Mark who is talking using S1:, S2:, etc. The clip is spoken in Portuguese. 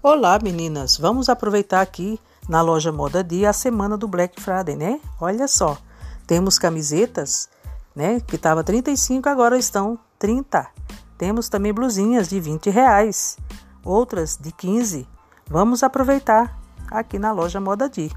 S1: Olá, meninas! Vamos aproveitar aqui na loja Moda Dia a semana do Black Friday, né? Olha só, temos camisetas, né? Que tava 35, agora estão 30. Temos também blusinhas de 20 reais, outras de 15. Vamos aproveitar aqui na loja Moda Dia.